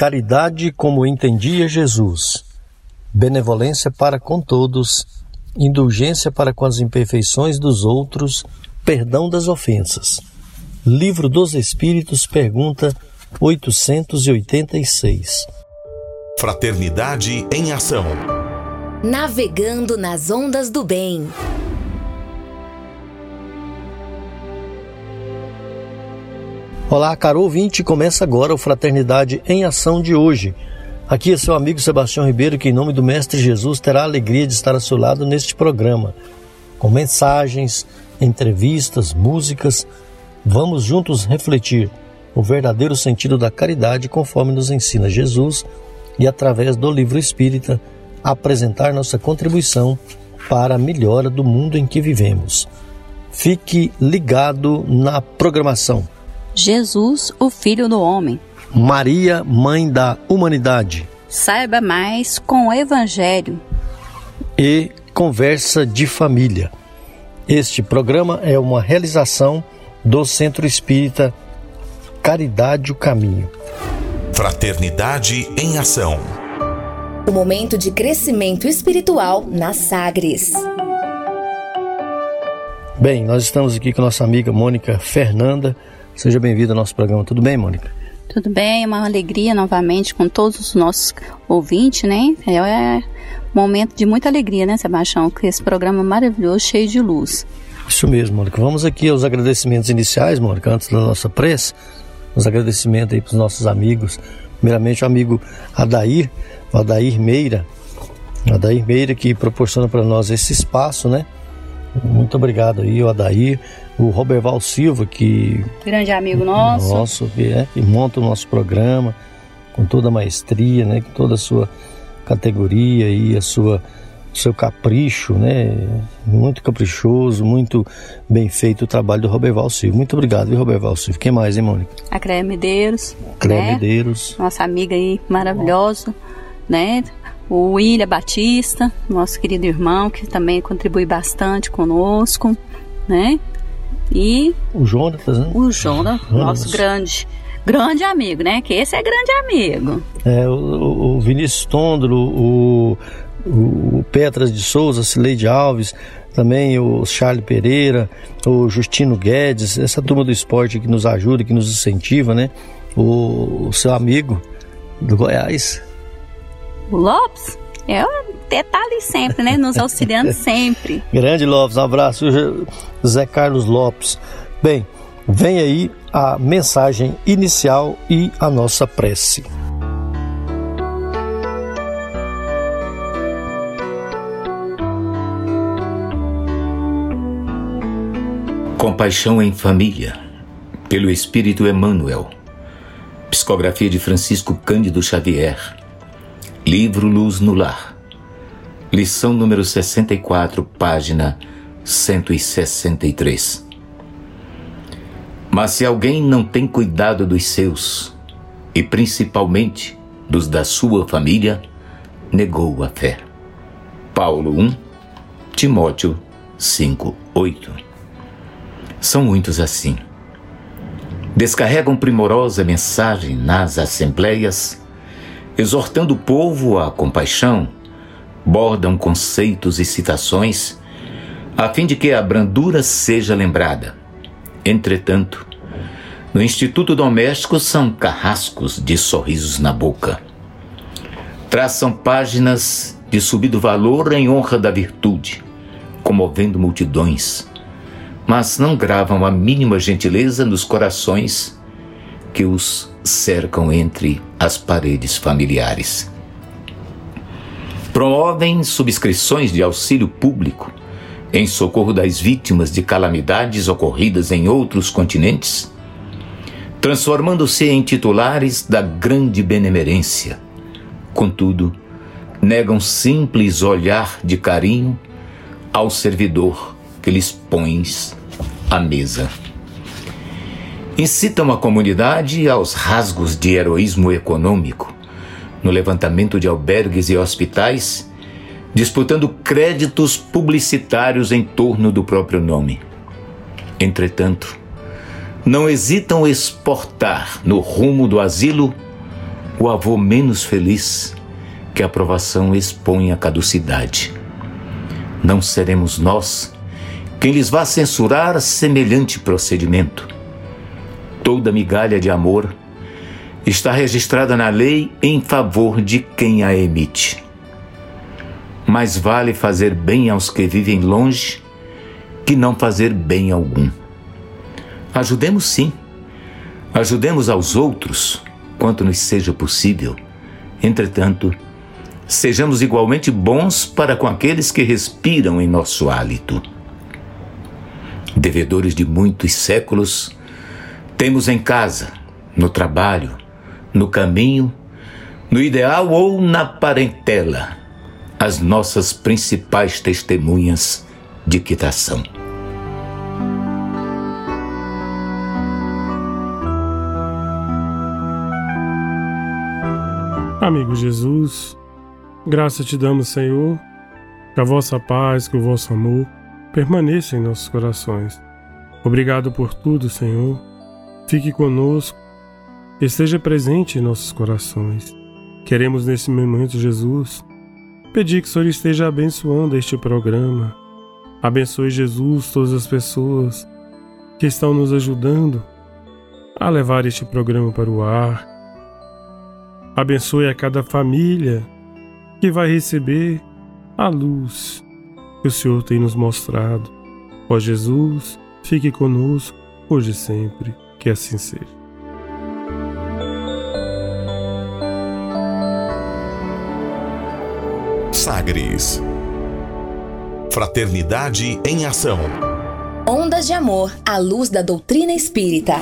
Caridade como entendia Jesus, benevolência para com todos, indulgência para com as imperfeições dos outros, perdão das ofensas. Livro dos Espíritos, pergunta 886. Fraternidade em Ação. Navegando nas ondas do bem. Olá, caro ouvinte, começa agora o Fraternidade em Ação de hoje. Aqui é seu amigo Sebastião Ribeiro, que em nome do Mestre Jesus terá a alegria de estar ao seu lado neste programa. Com mensagens, entrevistas, músicas, vamos juntos refletir o verdadeiro sentido da caridade conforme nos ensina Jesus e através do livro espírita apresentar nossa contribuição para a melhora do mundo em que vivemos. Fique ligado na programação. Jesus, o Filho do Homem. Maria, Mãe da Humanidade. Saiba mais com o Evangelho. E Conversa de Família. Este programa é uma realização do Centro Espírita Caridade o Caminho. Fraternidade em Ação. O momento de crescimento espiritual na Sagres. Bem, nós estamos aqui com nossa amiga Mônica Fernanda Seja bem-vinda ao nosso programa. Tudo bem, Mônica? Tudo bem, é uma alegria novamente com todos os nossos ouvintes, né? É, é um momento de muita alegria, né, Sebastião? Com esse programa maravilhoso, cheio de luz. Isso mesmo, Mônica. Vamos aqui aos agradecimentos iniciais, Mônica, antes da nossa prece. Os agradecimentos aí para os nossos amigos. Primeiramente, o amigo Adair, o Adair Meira. O Adair Meira que proporciona para nós esse espaço, né? Muito obrigado aí, o Adair, o Roberval Silva, que. Grande amigo nosso. Nosso, que, é, que monta o nosso programa com toda a maestria, né? Com toda a sua categoria e a sua seu capricho, né? Muito caprichoso, muito bem feito o trabalho do Roberval Silva. Muito obrigado, viu, Roberval Silva? Quem mais, hein, Mônica? A Cléia Medeiros. Cléia né? Medeiros. Nossa amiga aí maravilhosa, né? o William Batista, nosso querido irmão, que também contribui bastante conosco, né? E o Jonatas, né? O Jonas, nosso grande, grande amigo, né? Que esse é grande amigo. É, o, o Vinícius Tondro, o, o Petras de Souza, Cileide Alves, também o Charles Pereira, o Justino Guedes, essa turma do esporte que nos ajuda, que nos incentiva, né? O, o seu amigo do Goiás, o Lopes é tá ali sempre, né? Nos auxiliando sempre. Grande Lopes, um abraço, Zé Carlos Lopes. Bem, vem aí a mensagem inicial e a nossa prece. Compaixão em Família, pelo Espírito Emmanuel. Psicografia de Francisco Cândido Xavier Livro Luz no Lar. Lição número 64, página 163. Mas se alguém não tem cuidado dos seus, e principalmente dos da sua família, negou a fé. Paulo 1, Timóteo 5, 8. São muitos assim. Descarregam primorosa mensagem nas assembleias exortando o povo à compaixão, bordam conceitos e citações a fim de que a brandura seja lembrada. Entretanto, no Instituto Doméstico são carrascos de sorrisos na boca. Traçam páginas de subido valor em honra da virtude, comovendo multidões, mas não gravam a mínima gentileza nos corações que os cercam entre as paredes familiares. Promovem subscrições de auxílio público em socorro das vítimas de calamidades ocorridas em outros continentes, transformando-se em titulares da grande benemerência. Contudo, negam simples olhar de carinho ao servidor que lhes pões à mesa incitam a comunidade aos rasgos de heroísmo econômico, no levantamento de albergues e hospitais, disputando créditos publicitários em torno do próprio nome. Entretanto, não hesitam exportar no rumo do asilo o avô menos feliz que a aprovação expõe à caducidade. Não seremos nós quem lhes vá censurar semelhante procedimento. Toda migalha de amor está registrada na lei em favor de quem a emite. Mais vale fazer bem aos que vivem longe que não fazer bem algum. Ajudemos sim, ajudemos aos outros quanto nos seja possível. Entretanto, sejamos igualmente bons para com aqueles que respiram em nosso hálito. Devedores de muitos séculos, temos em casa, no trabalho, no caminho, no ideal ou na parentela, as nossas principais testemunhas de quitação. Amigo Jesus, graça te damos, Senhor, que a vossa paz, que o vosso amor permaneça em nossos corações. Obrigado por tudo, Senhor. Fique conosco, esteja presente em nossos corações. Queremos nesse momento, Jesus, pedir que o Senhor esteja abençoando este programa. Abençoe, Jesus, todas as pessoas que estão nos ajudando a levar este programa para o ar Abençoe a cada família que vai receber a luz que o Senhor tem nos mostrado. Ó Jesus, fique conosco hoje e sempre, que assim seja. Sagres Fraternidade em Ação Ondas de Amor à luz da doutrina espírita.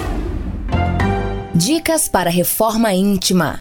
Dicas para reforma íntima.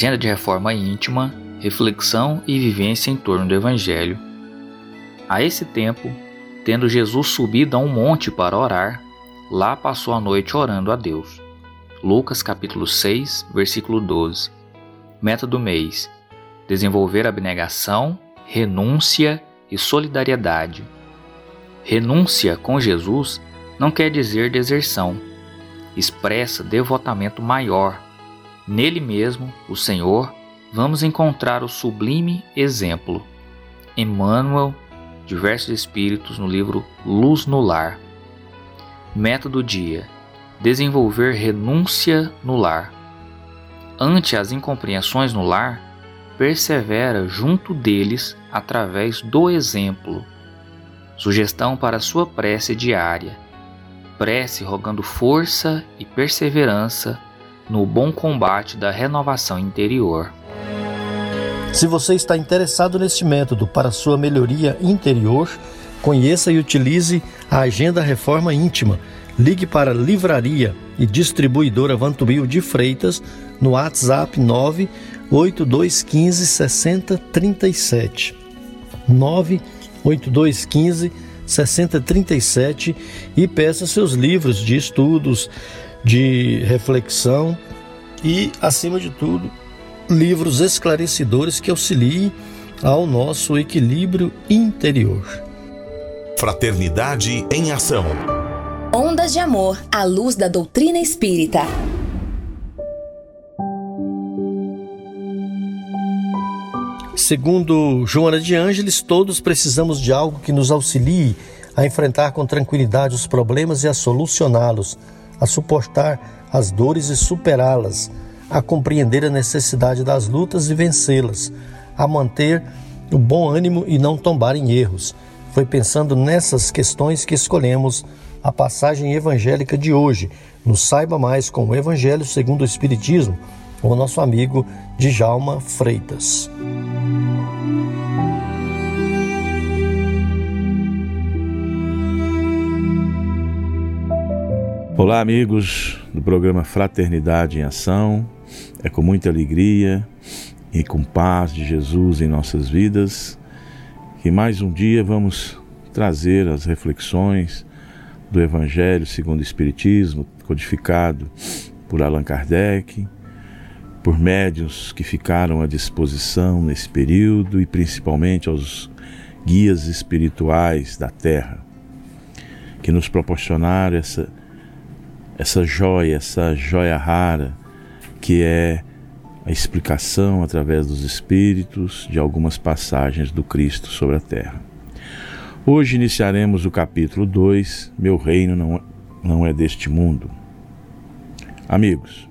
Agenda de reforma íntima, reflexão e vivência em torno do Evangelho. A esse tempo, tendo Jesus subido a um monte para orar, lá passou a noite orando a Deus. Lucas capítulo 6, versículo 12. Meta do mês: desenvolver abnegação, renúncia e solidariedade. Renúncia com Jesus não quer dizer deserção, expressa devotamento maior Nele mesmo, o Senhor, vamos encontrar o sublime exemplo. Emmanuel, diversos espíritos no livro Luz no Lar. Meta do dia: desenvolver renúncia no lar. Ante as incompreensões no lar, persevera junto deles através do exemplo. Sugestão para sua prece diária: prece rogando força e perseverança no bom combate da renovação interior. Se você está interessado neste método para sua melhoria interior, conheça e utilize a Agenda Reforma Íntima. Ligue para Livraria e Distribuidora Vantubil de Freitas no WhatsApp 98215 6037. 98215 6037 e peça seus livros de estudos, de reflexão e, acima de tudo, livros esclarecedores que auxiliem ao nosso equilíbrio interior. Fraternidade em Ação. Ondas de Amor à luz da doutrina espírita. Segundo Joana de Ângeles, todos precisamos de algo que nos auxilie a enfrentar com tranquilidade os problemas e a solucioná-los a suportar as dores e superá-las, a compreender a necessidade das lutas e vencê-las, a manter o bom ânimo e não tombar em erros. Foi pensando nessas questões que escolhemos a passagem evangélica de hoje, no Saiba Mais com o Evangelho segundo o Espiritismo, com o nosso amigo Djalma Freitas. Olá, amigos do programa Fraternidade em Ação. É com muita alegria e com paz de Jesus em nossas vidas que mais um dia vamos trazer as reflexões do Evangelho segundo o Espiritismo, codificado por Allan Kardec, por médios que ficaram à disposição nesse período e principalmente aos guias espirituais da Terra, que nos proporcionaram essa, essa joia, essa joia rara, que é a explicação através dos Espíritos de algumas passagens do Cristo sobre a Terra. Hoje iniciaremos o capítulo 2, Meu Reino não, não é deste mundo. Amigos,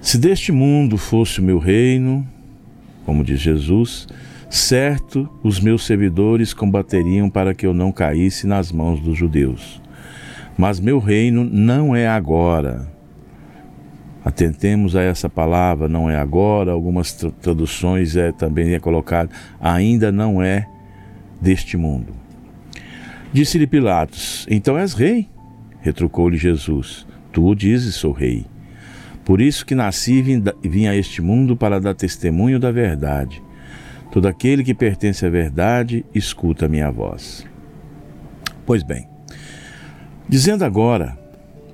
se deste mundo fosse o meu reino, como diz Jesus, certo os meus servidores combateriam para que eu não caísse nas mãos dos judeus. Mas meu reino não é agora. Atentemos a essa palavra, não é agora. Algumas traduções é também é colocado ainda não é deste mundo. Disse-lhe Pilatos: Então és rei? Retrucou-lhe Jesus: Tu dizes, sou rei. Por isso que nasci e vim a este mundo para dar testemunho da verdade. Todo aquele que pertence à verdade, escuta a minha voz. Pois bem, dizendo agora,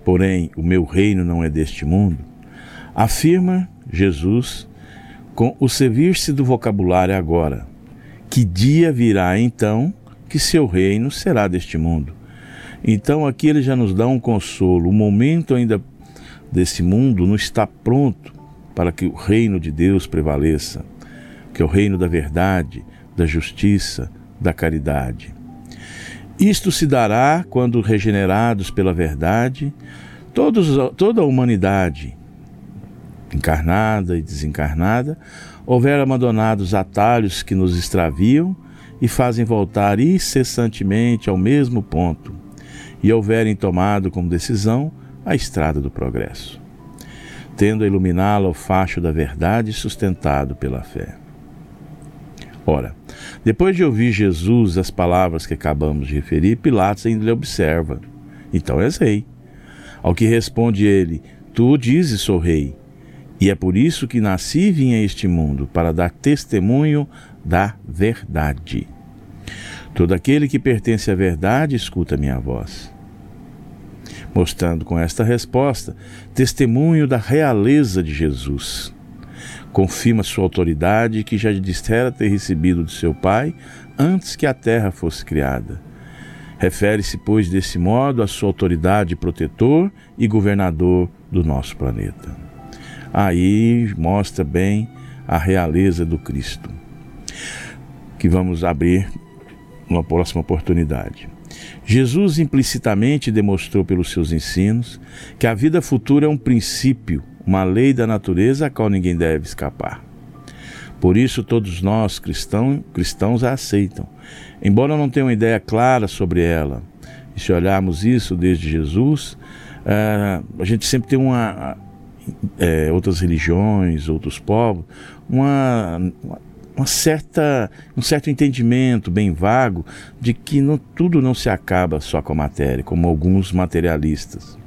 porém, o meu reino não é deste mundo, afirma Jesus com o servir-se do vocabulário agora, que dia virá então que seu reino será deste mundo. Então aqui ele já nos dá um consolo, o momento ainda desse mundo não está pronto para que o reino de Deus prevaleça, que é o reino da verdade, da justiça, da caridade. Isto se dará quando, regenerados pela verdade, todos, toda a humanidade, encarnada e desencarnada, houver abandonado os atalhos que nos extraviam e fazem voltar incessantemente ao mesmo ponto, e houverem tomado como decisão a estrada do progresso, tendo a iluminá-la o facho da verdade sustentado pela fé. Ora, depois de ouvir Jesus as palavras que acabamos de referir, Pilatos ainda lhe observa: Então és rei. Ao que responde ele: Tu dizes, sou rei. E é por isso que nasci e vim a este mundo, para dar testemunho da verdade. Todo aquele que pertence à verdade escuta minha voz mostrando com esta resposta testemunho da realeza de Jesus. Confirma sua autoridade que já dissera ter recebido de seu Pai antes que a terra fosse criada. Refere-se, pois, desse modo à sua autoridade protetor e governador do nosso planeta. Aí mostra bem a realeza do Cristo, que vamos abrir numa próxima oportunidade. Jesus implicitamente demonstrou pelos seus ensinos que a vida futura é um princípio, uma lei da natureza a qual ninguém deve escapar. Por isso, todos nós cristãos, cristãos a aceitam, embora não tenham ideia clara sobre ela. E se olharmos isso desde Jesus, eh, a gente sempre tem uma, é, outras religiões, outros povos, uma, uma certa, um certo entendimento bem vago de que não, tudo não se acaba só com a matéria, como alguns materialistas.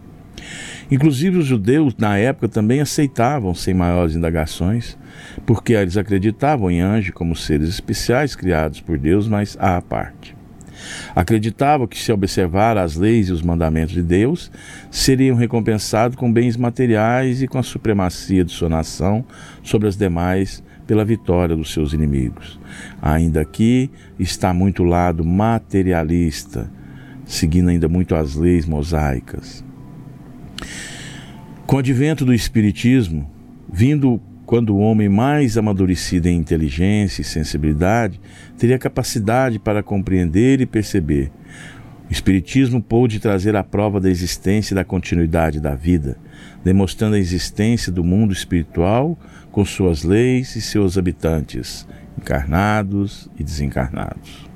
Inclusive os judeus na época também aceitavam sem maiores indagações, porque eles acreditavam em anjos como seres especiais criados por Deus, mas à parte. Acreditavam que se observar as leis e os mandamentos de Deus, seriam recompensados com bens materiais e com a supremacia de sua nação sobre as demais pela vitória dos seus inimigos. Ainda aqui está muito lado materialista, seguindo ainda muito as leis mosaicas. Com o advento do Espiritismo, vindo quando o homem mais amadurecido em inteligência e sensibilidade teria capacidade para compreender e perceber. O Espiritismo pôde trazer a prova da existência e da continuidade da vida, demonstrando a existência do mundo espiritual com suas leis e seus habitantes, encarnados e desencarnados.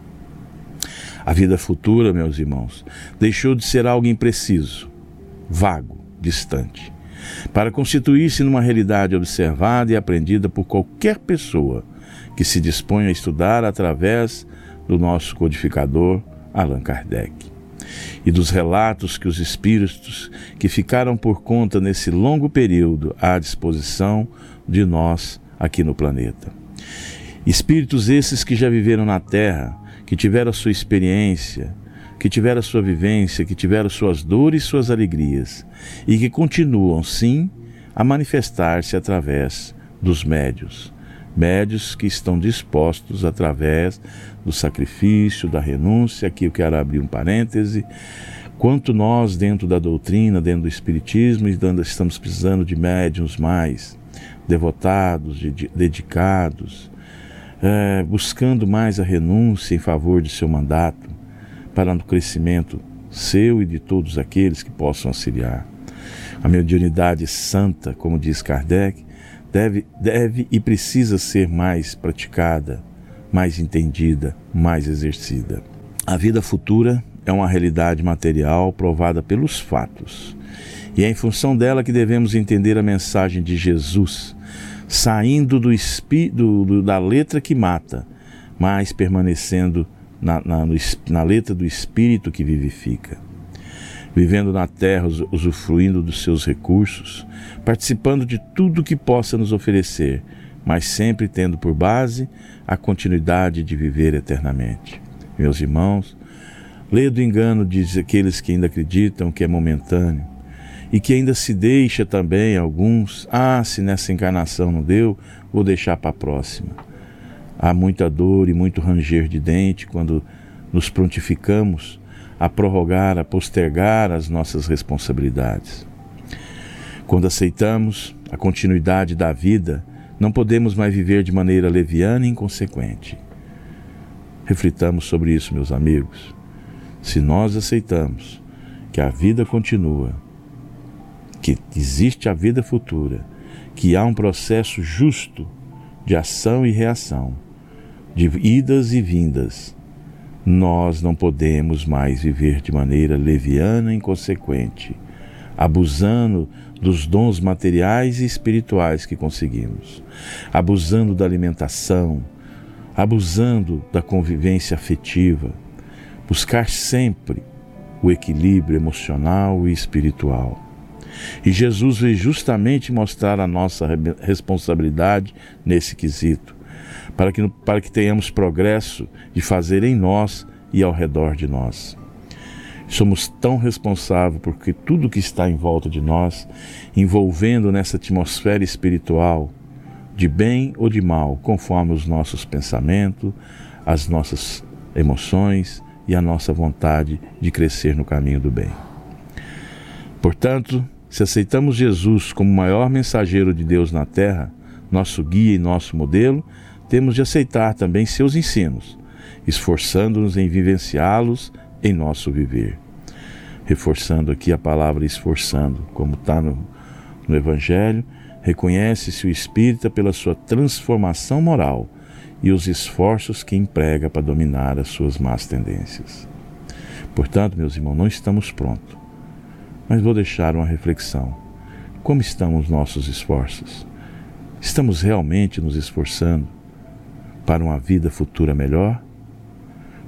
A vida futura, meus irmãos, deixou de ser algo impreciso, vago, distante, para constituir-se numa realidade observada e aprendida por qualquer pessoa que se disponha a estudar através do nosso codificador Allan Kardec. e dos relatos que os espíritos que ficaram por conta nesse longo período à disposição de nós aqui no planeta. Espíritos esses que já viveram na Terra, que tiveram a sua experiência, que tiveram sua vivência, que tiveram suas dores e suas alegrias, e que continuam, sim, a manifestar-se através dos médios. Médios que estão dispostos, através do sacrifício, da renúncia, aqui eu quero abrir um parêntese, quanto nós, dentro da doutrina, dentro do Espiritismo, estamos precisando de médiums mais devotados, dedicados, é, buscando mais a renúncia em favor de seu mandato, para o crescimento seu e de todos aqueles que possam auxiliar. A mediunidade santa, como diz Kardec, deve, deve e precisa ser mais praticada, mais entendida, mais exercida. A vida futura é uma realidade material provada pelos fatos. E é em função dela que devemos entender a mensagem de Jesus, saindo do, do da letra que mata, mas permanecendo na, na, na letra do Espírito que vivifica. Vivendo na terra, usufruindo dos seus recursos, participando de tudo que possa nos oferecer, mas sempre tendo por base a continuidade de viver eternamente. Meus irmãos, leia do engano de aqueles que ainda acreditam que é momentâneo e que ainda se deixa também alguns, ah, se nessa encarnação não deu, vou deixar para a próxima. Há muita dor e muito ranger de dente quando nos prontificamos a prorrogar, a postergar as nossas responsabilidades. Quando aceitamos a continuidade da vida, não podemos mais viver de maneira leviana e inconsequente. Reflitamos sobre isso, meus amigos. Se nós aceitamos que a vida continua, que existe a vida futura, que há um processo justo de ação e reação, de idas e vindas, nós não podemos mais viver de maneira leviana e inconsequente, abusando dos dons materiais e espirituais que conseguimos, abusando da alimentação, abusando da convivência afetiva, buscar sempre o equilíbrio emocional e espiritual. E Jesus veio justamente mostrar a nossa responsabilidade nesse quesito para que, para que tenhamos progresso de fazer em nós e ao redor de nós. Somos tão responsáveis porque tudo que está em volta de nós, envolvendo nessa atmosfera espiritual, de bem ou de mal, conforme os nossos pensamentos, as nossas emoções e a nossa vontade de crescer no caminho do bem. Portanto, se aceitamos Jesus como o maior mensageiro de Deus na terra, nosso guia e nosso modelo, temos de aceitar também seus ensinos, esforçando-nos em vivenciá-los em nosso viver. Reforçando aqui a palavra esforçando, como está no, no Evangelho, reconhece-se o espírita pela sua transformação moral e os esforços que emprega para dominar as suas más tendências. Portanto, meus irmãos, não estamos prontos, mas vou deixar uma reflexão. Como estão os nossos esforços? Estamos realmente nos esforçando para uma vida futura melhor,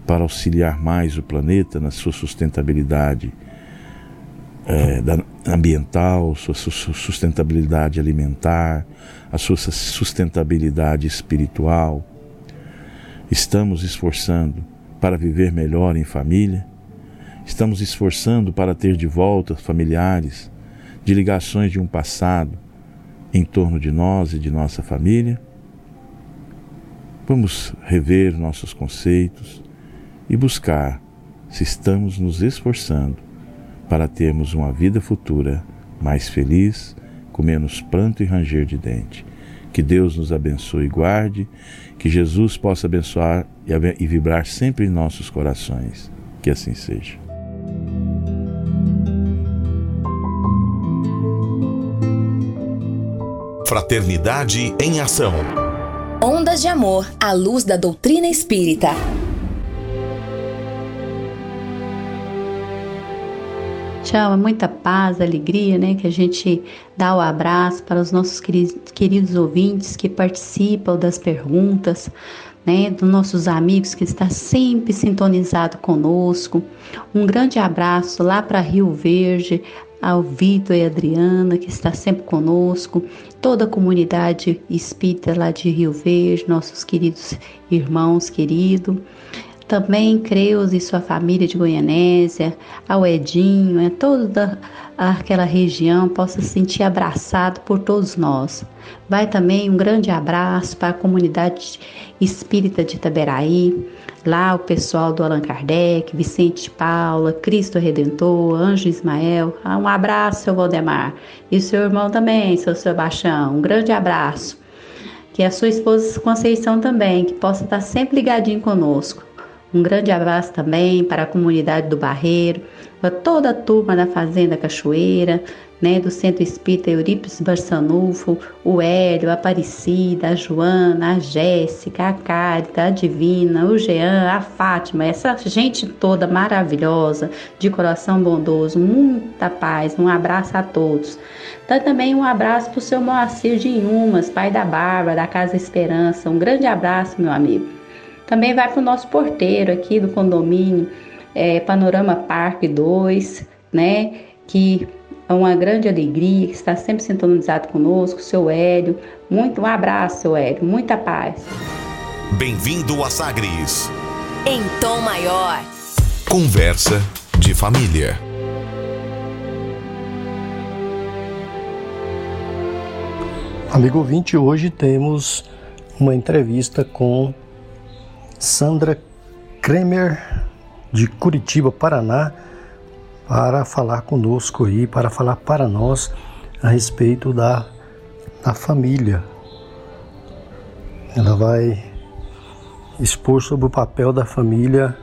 para auxiliar mais o planeta na sua sustentabilidade é, ambiental, sua sustentabilidade alimentar, a sua sustentabilidade espiritual. Estamos esforçando para viver melhor em família, estamos esforçando para ter de volta familiares de ligações de um passado em torno de nós e de nossa família Vamos rever nossos conceitos e buscar se estamos nos esforçando para termos uma vida futura mais feliz, com menos pranto e ranger de dente. Que Deus nos abençoe e guarde, que Jesus possa abençoar e vibrar sempre em nossos corações. Que assim seja. Fraternidade em Ação. Ondas de Amor à luz da doutrina espírita. Tchau, é muita paz, alegria, né? Que a gente dá o abraço para os nossos queridos ouvintes que participam das perguntas, né, dos nossos amigos que está sempre sintonizado conosco. Um grande abraço lá para Rio Verde, ao Vitor e Adriana, que está sempre conosco, toda a comunidade espírita lá de Rio Verde, nossos queridos irmãos queridos. Também Creus e sua família de Goianésia, ao Edinho, é toda aquela região possa se sentir abraçado por todos nós. Vai também um grande abraço para a comunidade espírita de Itaberaí, lá o pessoal do Allan Kardec, Vicente Paula, Cristo Redentor, Anjo Ismael. Ah, um abraço, seu Valdemar. E o seu irmão também, seu Sebastião. Um grande abraço. Que a sua esposa Conceição também, que possa estar sempre ligadinho conosco. Um grande abraço também para a comunidade do Barreiro, para toda a turma da Fazenda Cachoeira, né, do Centro Espírita Eurípides Barçanufo, o Hélio, a Aparecida, a Joana, a Jéssica, a Cárita, a Divina, o Jean, a Fátima, essa gente toda maravilhosa, de coração bondoso, muita paz, um abraço a todos. Dá também um abraço para o seu Moacir de Inhumas, pai da Bárbara, da Casa Esperança, um grande abraço, meu amigo. Também vai para o nosso porteiro aqui do condomínio, é, Panorama Parque 2, né, que é uma grande alegria, que está sempre sintonizado conosco, seu Hélio. Muito um abraço, seu Hélio, muita paz. Bem-vindo a Sagres. Em tom maior. Conversa de família. Amigo ouvinte, hoje temos uma entrevista com Sandra Kremer, de Curitiba, Paraná para falar conosco aí, para falar para nós a respeito da, da família. Ela vai expor sobre o papel da família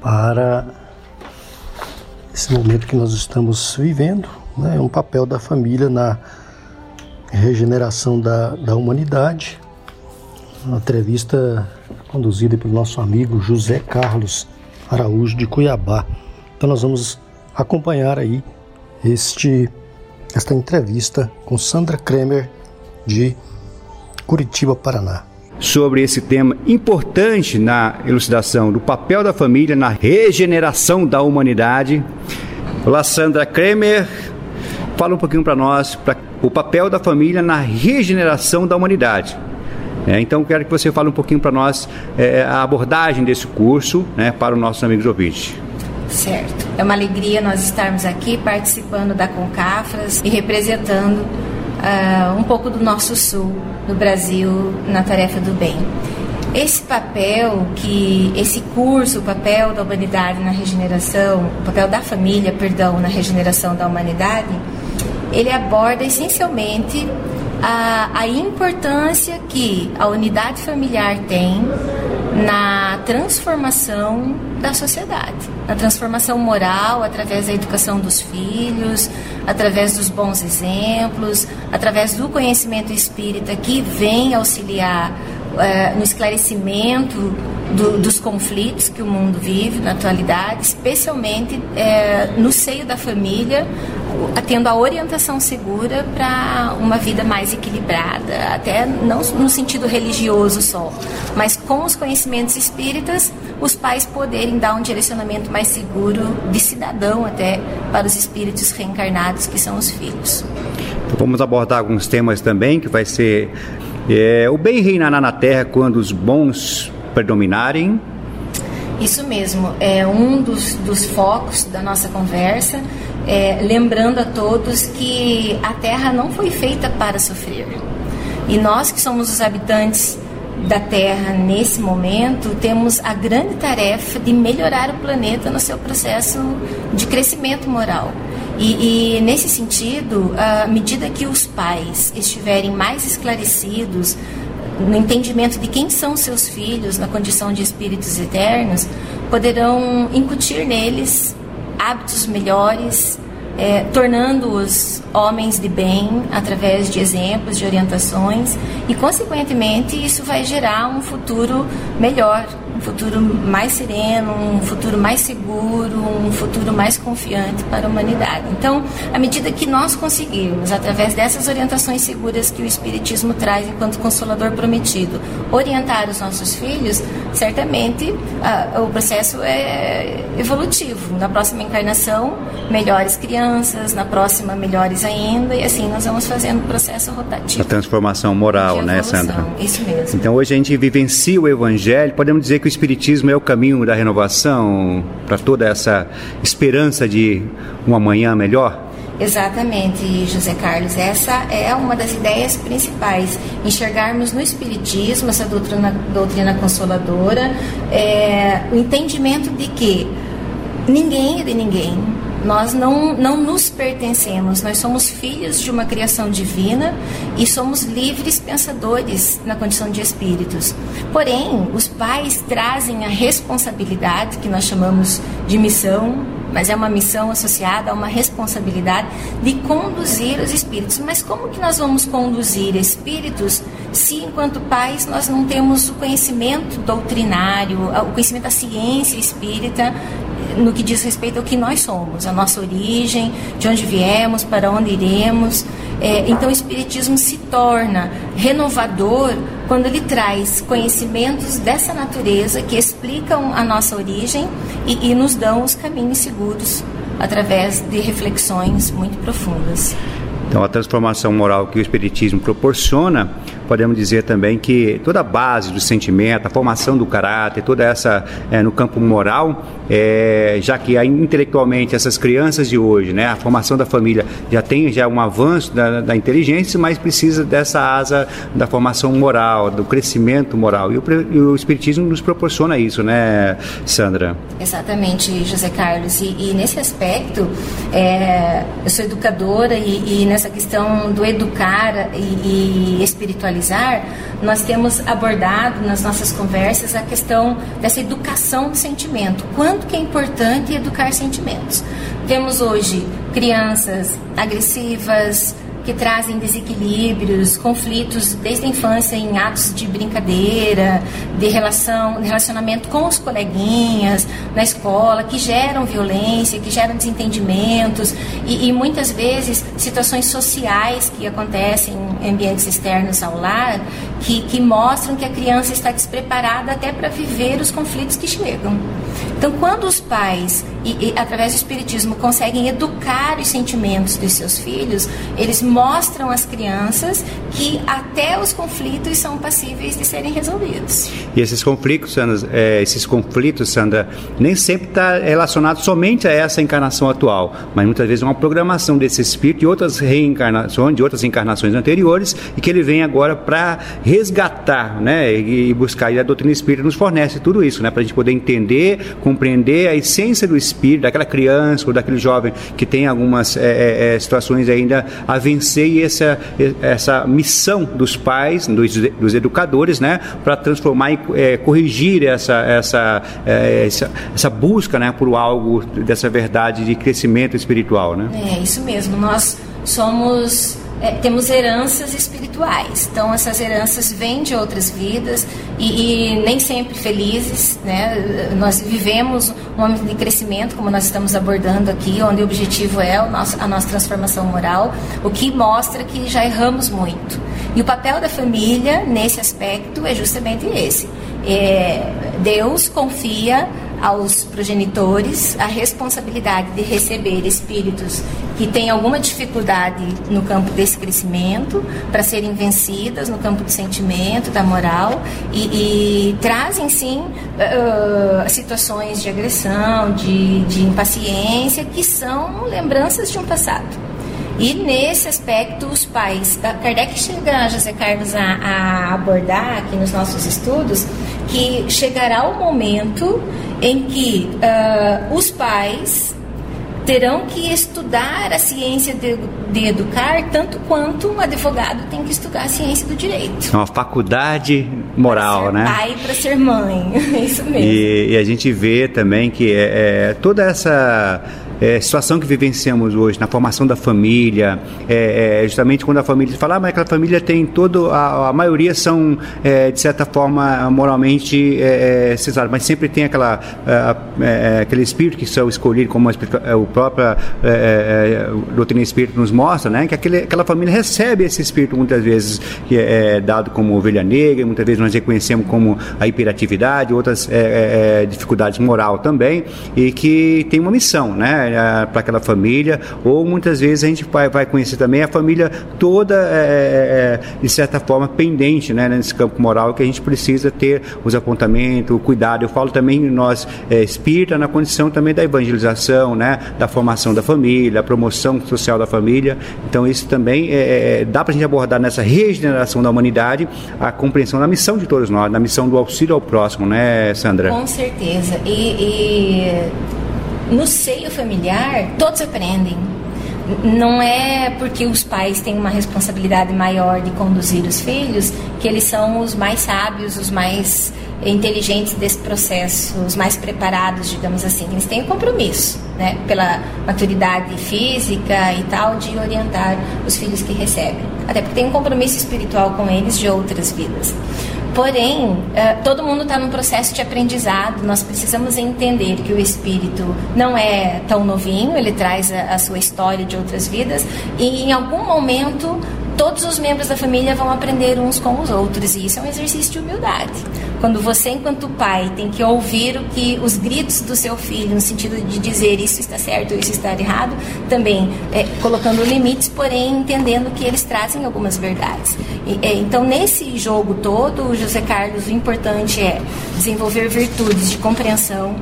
para esse momento que nós estamos vivendo, né? um papel da família na regeneração da, da humanidade. Uma entrevista conduzida pelo nosso amigo José Carlos Araújo de Cuiabá. Então nós vamos acompanhar aí este esta entrevista com Sandra Kremer de Curitiba, Paraná. Sobre esse tema importante na elucidação do papel da família na regeneração da humanidade. Olá, Sandra Kremer. Fala um pouquinho para nós pra, o papel da família na regeneração da humanidade. É, então, quero que você fale um pouquinho para nós é, a abordagem desse curso né, para os nossos amigos ouvintes. Certo. É uma alegria nós estarmos aqui participando da Concafras e representando uh, um pouco do nosso sul, do Brasil, na tarefa do bem. Esse papel que esse curso, o papel da humanidade na regeneração, o papel da família, perdão, na regeneração da humanidade, ele aborda essencialmente a, a importância que a unidade familiar tem na transformação da sociedade, na transformação moral através da educação dos filhos, através dos bons exemplos, através do conhecimento espírita que vem auxiliar é, no esclarecimento do, dos conflitos que o mundo vive na atualidade, especialmente é, no seio da família, tendo a orientação segura para uma vida mais equilibrada, até não no sentido religioso só, mas com os conhecimentos espíritas, os pais poderem dar um direcionamento mais seguro de cidadão até para os espíritos reencarnados que são os filhos. Vamos abordar alguns temas também, que vai ser é, o bem reinará na terra quando os bons predominarem. Isso mesmo, é um dos, dos focos da nossa conversa, é, lembrando a todos que a Terra não foi feita para sofrer. E nós que somos os habitantes da Terra nesse momento, temos a grande tarefa de melhorar o planeta no seu processo de crescimento moral. E, e, nesse sentido, à medida que os pais estiverem mais esclarecidos no entendimento de quem são seus filhos na condição de espíritos eternos, poderão incutir neles hábitos melhores, é, tornando-os homens de bem através de exemplos, de orientações e, consequentemente, isso vai gerar um futuro melhor, futuro mais sereno, um futuro mais seguro, um futuro mais confiante para a humanidade. Então, à medida que nós conseguirmos, através dessas orientações seguras que o Espiritismo traz enquanto consolador prometido, orientar os nossos filhos, certamente ah, o processo é evolutivo. Na próxima encarnação, melhores crianças, na próxima, melhores ainda, e assim nós vamos fazendo o processo rotativo. A transformação moral, né, Sandra? Isso mesmo. Então, hoje a gente vivencia o Evangelho, podemos dizer que o Espiritismo é o caminho da renovação para toda essa esperança de um amanhã melhor? Exatamente, José Carlos. Essa é uma das ideias principais. Enxergarmos no Espiritismo, essa doutrina, doutrina consoladora, é, o entendimento de que ninguém é de ninguém. Nós não, não nos pertencemos, nós somos filhos de uma criação divina e somos livres pensadores na condição de espíritos. Porém, os pais trazem a responsabilidade, que nós chamamos de missão, mas é uma missão associada a uma responsabilidade de conduzir os espíritos. Mas como que nós vamos conduzir espíritos se, enquanto pais, nós não temos o conhecimento doutrinário, o conhecimento da ciência espírita no que diz respeito ao que nós somos, a nossa origem, de onde viemos, para onde iremos. É, então, o Espiritismo se torna renovador quando ele traz conhecimentos dessa natureza que explicam a nossa origem e, e nos dão os caminhos seguros através de reflexões muito profundas. Então, a transformação moral que o Espiritismo proporciona, podemos dizer também que toda a base do sentimento, a formação do caráter, toda essa é, no campo moral, é, já que intelectualmente essas crianças de hoje, né, a formação da família já tem já um avanço da, da inteligência, mas precisa dessa asa da formação moral, do crescimento moral. E o, e o Espiritismo nos proporciona isso, né, Sandra? Exatamente, José Carlos. E, e nesse aspecto, é, eu sou educadora e, e nessa essa questão do educar e, e espiritualizar, nós temos abordado nas nossas conversas a questão dessa educação do sentimento. Quanto que é importante educar sentimentos? Temos hoje crianças agressivas, que trazem desequilíbrios, conflitos desde a infância em atos de brincadeira, de relação, relacionamento com os coleguinhas na escola, que geram violência, que geram desentendimentos e, e muitas vezes situações sociais que acontecem em ambientes externos ao lar que, que mostram que a criança está despreparada até para viver os conflitos que chegam. Então, quando os pais, e, e, através do Espiritismo, conseguem educar os sentimentos dos seus filhos, eles mostram às crianças que até os conflitos são passíveis de serem resolvidos. E esses conflitos, Sandra, é, esses conflitos, Sandra, nem sempre está relacionado somente a essa encarnação atual, mas muitas vezes é uma programação desse espírito de outras reencarnações, de outras encarnações anteriores, e que ele vem agora para resgatar, né, e buscar. E a doutrina espírita nos fornece tudo isso, né, para a gente poder entender, compreender a essência do espírito, daquela criança ou daquele jovem que tem algumas é, é, situações ainda a vencer e essa, essa missão dos pais, dos, dos educadores, né, para transformar e é, corrigir essa, essa, é, essa, essa, busca, né, por algo dessa verdade de crescimento espiritual, né? É isso mesmo. Nós somos é, temos heranças espirituais. Então, essas heranças vêm de outras vidas e, e, nem sempre felizes. Né? Nós vivemos um momento de crescimento, como nós estamos abordando aqui, onde o objetivo é o nosso, a nossa transformação moral, o que mostra que já erramos muito. E o papel da família nesse aspecto é justamente esse. É, Deus confia aos progenitores a responsabilidade de receber espíritos que têm alguma dificuldade no campo desse crescimento para serem vencidas no campo do sentimento, da moral e, e trazem sim uh, situações de agressão, de, de impaciência que são lembranças de um passado. E nesse aspecto, os pais. Kardec chega, José Carlos, a, a abordar aqui nos nossos estudos que chegará o momento em que uh, os pais terão que estudar a ciência de, de, educar tanto quanto um advogado tem que estudar a ciência do direito. É uma faculdade moral, né? Pai para ser mãe, é isso mesmo. E, e, a gente vê também que é, é toda essa é, situação que vivenciamos hoje, na formação da família, é, é, justamente quando a família fala, ah, mas aquela família tem todo, a, a maioria são, é, de certa forma, moralmente é, é mas sempre tem aquela, aquele espírito que são escolhido, como o próprio é, doutrina espírita nos mostra, né, que aquele, aquela família recebe esse espírito muitas vezes que é dado como ovelha negra, muitas vezes nós reconhecemos como a hiperatividade, outras dificuldades moral também, e que tem uma missão, né, para aquela família, ou muitas vezes a gente vai, vai conhecer também a família toda, é, é, é, de certa forma, pendente né, nesse campo moral que a gente precisa ter os apontamentos, o cuidado. Eu falo também nós é, espírita na condição também da evangelização, né, da formação da família, a promoção social da família. Então isso também é, é dá para a gente abordar nessa regeneração da humanidade a compreensão da missão de todos nós, da missão do auxílio ao próximo, né, Sandra? Com certeza. E, e no seio familiar todos aprendem. Não é porque os pais têm uma responsabilidade maior de conduzir os filhos que eles são os mais sábios, os mais inteligentes desse processo, os mais preparados, digamos assim. Eles têm o compromisso, né, pela maturidade física e tal, de orientar os filhos que recebem. Até porque tem um compromisso espiritual com eles de outras vidas. Porém, uh, todo mundo está num processo de aprendizado. Nós precisamos entender que o espírito não é tão novinho, ele traz a, a sua história de outras vidas e em algum momento todos os membros da família vão aprender uns com os outros e isso é um exercício de humildade. Quando você, enquanto pai, tem que ouvir o que os gritos do seu filho no sentido de dizer isso está certo isso está errado, também é, colocando limites, porém entendendo que eles trazem algumas verdades. E, é, então, nesse jogo todo, José Carlos, o importante é desenvolver virtudes de compreensão,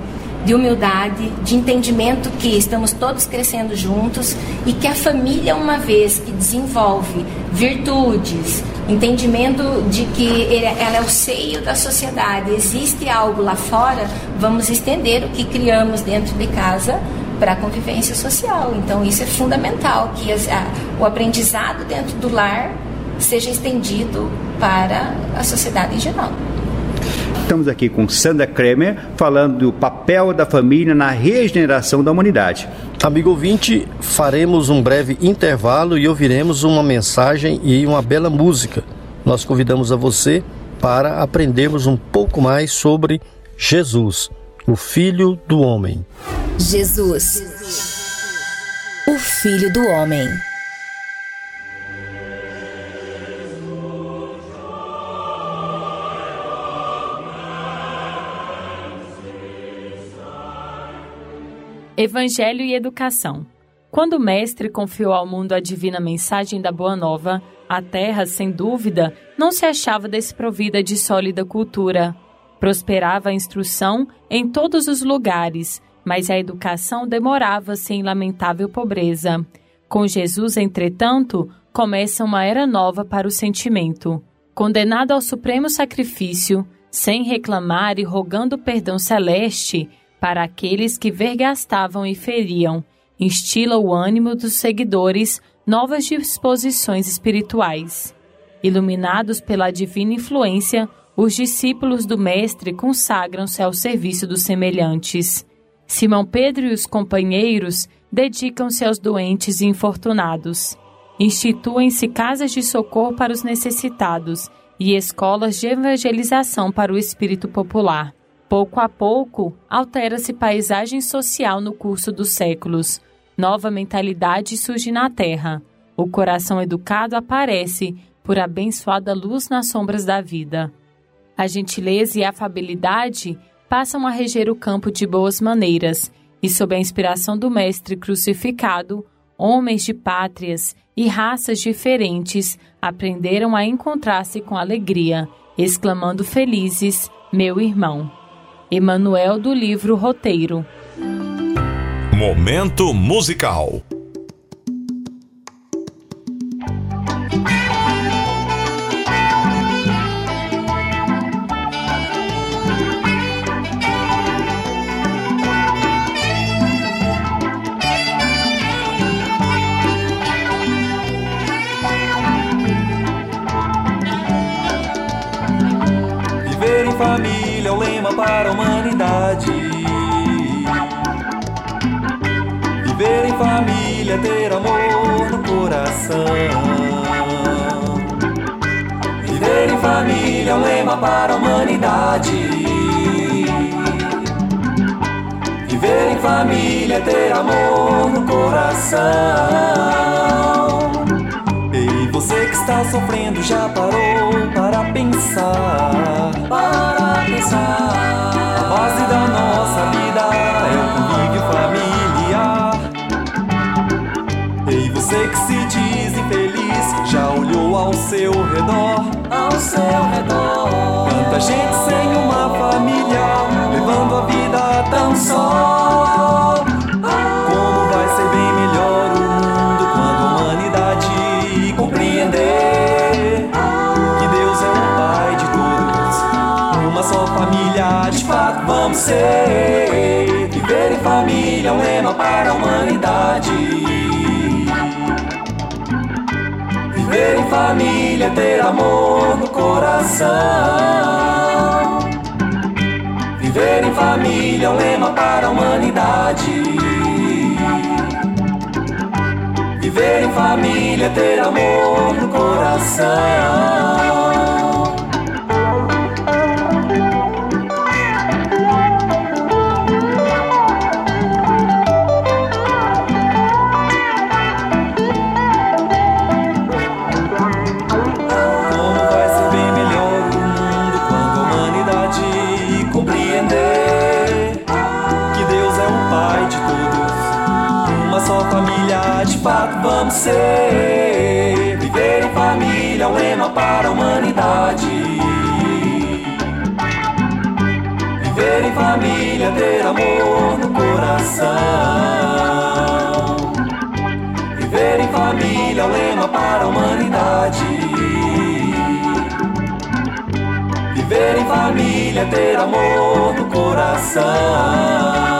de humildade, de entendimento que estamos todos crescendo juntos e que a família, uma vez que desenvolve virtudes, entendimento de que ela é o seio da sociedade, existe algo lá fora, vamos estender o que criamos dentro de casa para a convivência social. Então, isso é fundamental, que o aprendizado dentro do lar seja estendido para a sociedade em geral. Estamos aqui com Sandra Kremer falando do papel da família na regeneração da humanidade. Amigo ouvinte, faremos um breve intervalo e ouviremos uma mensagem e uma bela música. Nós convidamos a você para aprendermos um pouco mais sobre Jesus, o Filho do Homem. Jesus, o Filho do Homem. Evangelho e Educação. Quando o Mestre confiou ao mundo a divina mensagem da Boa Nova, a terra, sem dúvida, não se achava desprovida de sólida cultura. Prosperava a instrução em todos os lugares, mas a educação demorava-se em lamentável pobreza. Com Jesus, entretanto, começa uma era nova para o sentimento. Condenado ao supremo sacrifício, sem reclamar e rogando perdão celeste, para aqueles que vergastavam e feriam, instila o ânimo dos seguidores novas disposições espirituais. Iluminados pela divina influência, os discípulos do Mestre consagram-se ao serviço dos semelhantes. Simão Pedro e os companheiros dedicam-se aos doentes e infortunados. Instituem-se casas de socorro para os necessitados e escolas de evangelização para o espírito popular. Pouco a pouco, altera-se paisagem social no curso dos séculos. Nova mentalidade surge na Terra. O coração educado aparece por abençoada luz nas sombras da vida. A gentileza e a afabilidade passam a reger o campo de boas maneiras, e sob a inspiração do Mestre crucificado, homens de pátrias e raças diferentes aprenderam a encontrar-se com alegria, exclamando felizes: Meu irmão. Emanuel do livro Roteiro. Momento musical. Família, ter amor no coração. Viver em família é um lema para a humanidade. Viver em família é ter amor no coração. Ei, você que está sofrendo já parou para pensar? Para pensar. A base da nossa vida é o convívio familiar. Você que se diz infeliz já olhou ao seu redor? Ao seu redor. Tanta gente sem uma família, levando a vida tão só. Como vai ser bem melhor o mundo quando a humanidade compreender que Deus é o Pai de todos, uma só família de fato vamos ser. Viver em família é um lema para a humanidade. Família ter amor no coração. Viver em família é um lema para a humanidade. Viver em família é ter amor no coração. Família, ter amor no coração.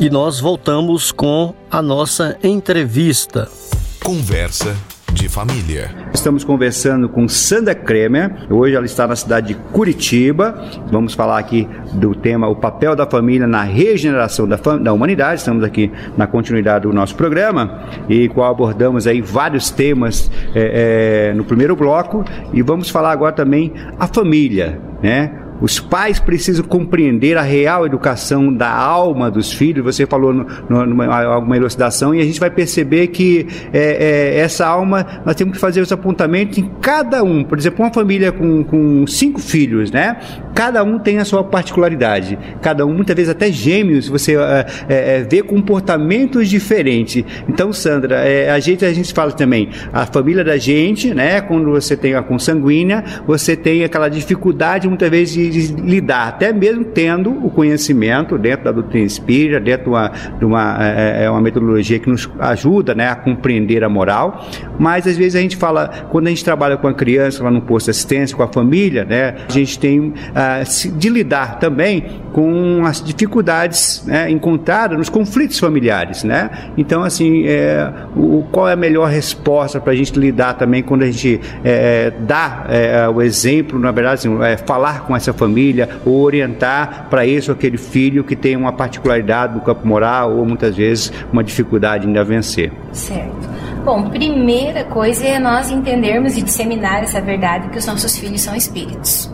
E nós voltamos com a nossa entrevista. Conversa de família. Estamos conversando com Sandra Kremer. Hoje ela está na cidade de Curitiba. Vamos falar aqui do tema o papel da família na regeneração da, da humanidade. Estamos aqui na continuidade do nosso programa e qual abordamos aí vários temas é, é, no primeiro bloco e vamos falar agora também a família, né? Os pais precisam compreender a real educação da alma dos filhos. Você falou no, numa alguma elucidação e a gente vai perceber que é, é, essa alma nós temos que fazer os apontamentos em cada um. Por exemplo, uma família com, com cinco filhos, né? Cada um tem a sua particularidade. Cada um, muitas vezes até gêmeos, você é, é, vê comportamentos diferentes. Então, Sandra, é, a gente a gente fala também a família da gente, né? Quando você tem a consanguínea, você tem aquela dificuldade muitas vezes de, de lidar, até mesmo tendo o conhecimento dentro da doutrina espírita, dentro de uma, de uma, é, é uma metodologia que nos ajuda, né, a compreender a moral. Mas às vezes a gente fala, quando a gente trabalha com a criança lá no posto de assistência, com a família, né, a gente tem uh, de lidar também com as dificuldades né, encontradas nos conflitos familiares, né? Então, assim, é, o, qual é a melhor resposta para a gente lidar também quando a gente é, dá é, o exemplo, na verdade, assim, é, falar com essa família ou orientar para isso aquele filho que tem uma particularidade no campo moral ou muitas vezes uma dificuldade em vencer. Certo. Bom, primeira coisa é nós entendermos e disseminar essa verdade que os nossos filhos são espíritos.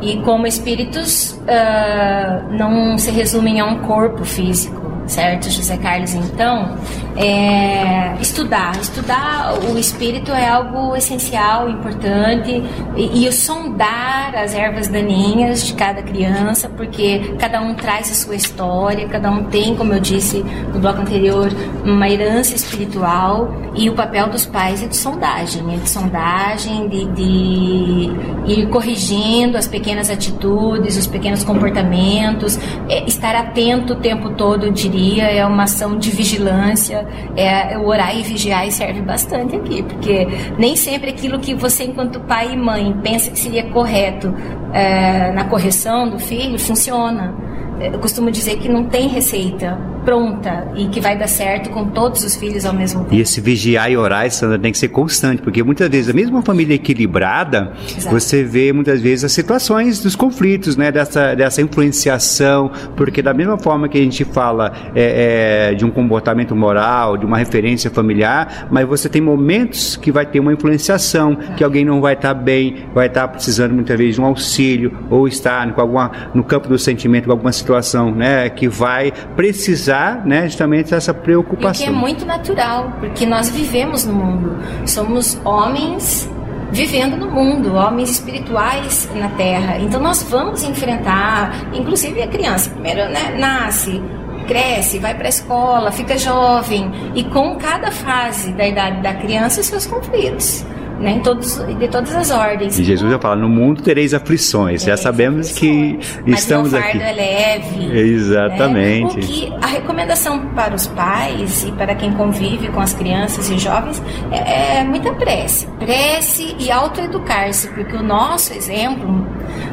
E como espíritos uh, não se resumem a um corpo físico, certo, José Carlos? Então, é, estudar. Estudar o espírito é algo essencial, importante, e, e o sondar as ervas daninhas de cada criança, porque cada um traz a sua história, cada um tem, como eu disse no bloco anterior, uma herança espiritual, e o papel dos pais é de sondagem, é de sondagem, de, de ir corrigindo as pequenas atitudes, os pequenos comportamentos, é, estar atento o tempo todo, eu diria é uma ação de vigilância, é o orar e vigiar serve bastante aqui, porque nem sempre aquilo que você, enquanto pai e mãe, pensa que seria correto é, na correção do filho funciona. Eu costumo dizer que não tem receita pronta e que vai dar certo com todos os filhos ao mesmo tempo. E esse vigiar e orar, Sandra, tem que ser constante, porque muitas vezes, a mesma família equilibrada, Exato. você vê muitas vezes as situações dos conflitos, né, dessa, dessa influenciação, porque da mesma forma que a gente fala é, é, de um comportamento moral, de uma referência familiar, mas você tem momentos que vai ter uma influenciação, que alguém não vai estar bem, vai estar precisando muitas vezes de um auxílio, ou estar com alguma, no campo do sentimento, com alguma situação, né, que vai precisar, né, justamente essa preocupação. E que é muito natural, porque nós vivemos no mundo. Somos homens vivendo no mundo, homens espirituais na Terra. Então nós vamos enfrentar, inclusive a criança, primeiro né, nasce, cresce, vai para a escola, fica jovem e com cada fase da idade da criança os seus conflitos né, todos, de todas as ordens. E Jesus já fala: no mundo tereis aflições. já sabemos aflições. que Mas estamos meu aqui. é leve. Exatamente. Né? Que a recomendação para os pais e para quem convive com as crianças e jovens é, é muita prece. Prece e autoeducar-se, porque o nosso exemplo,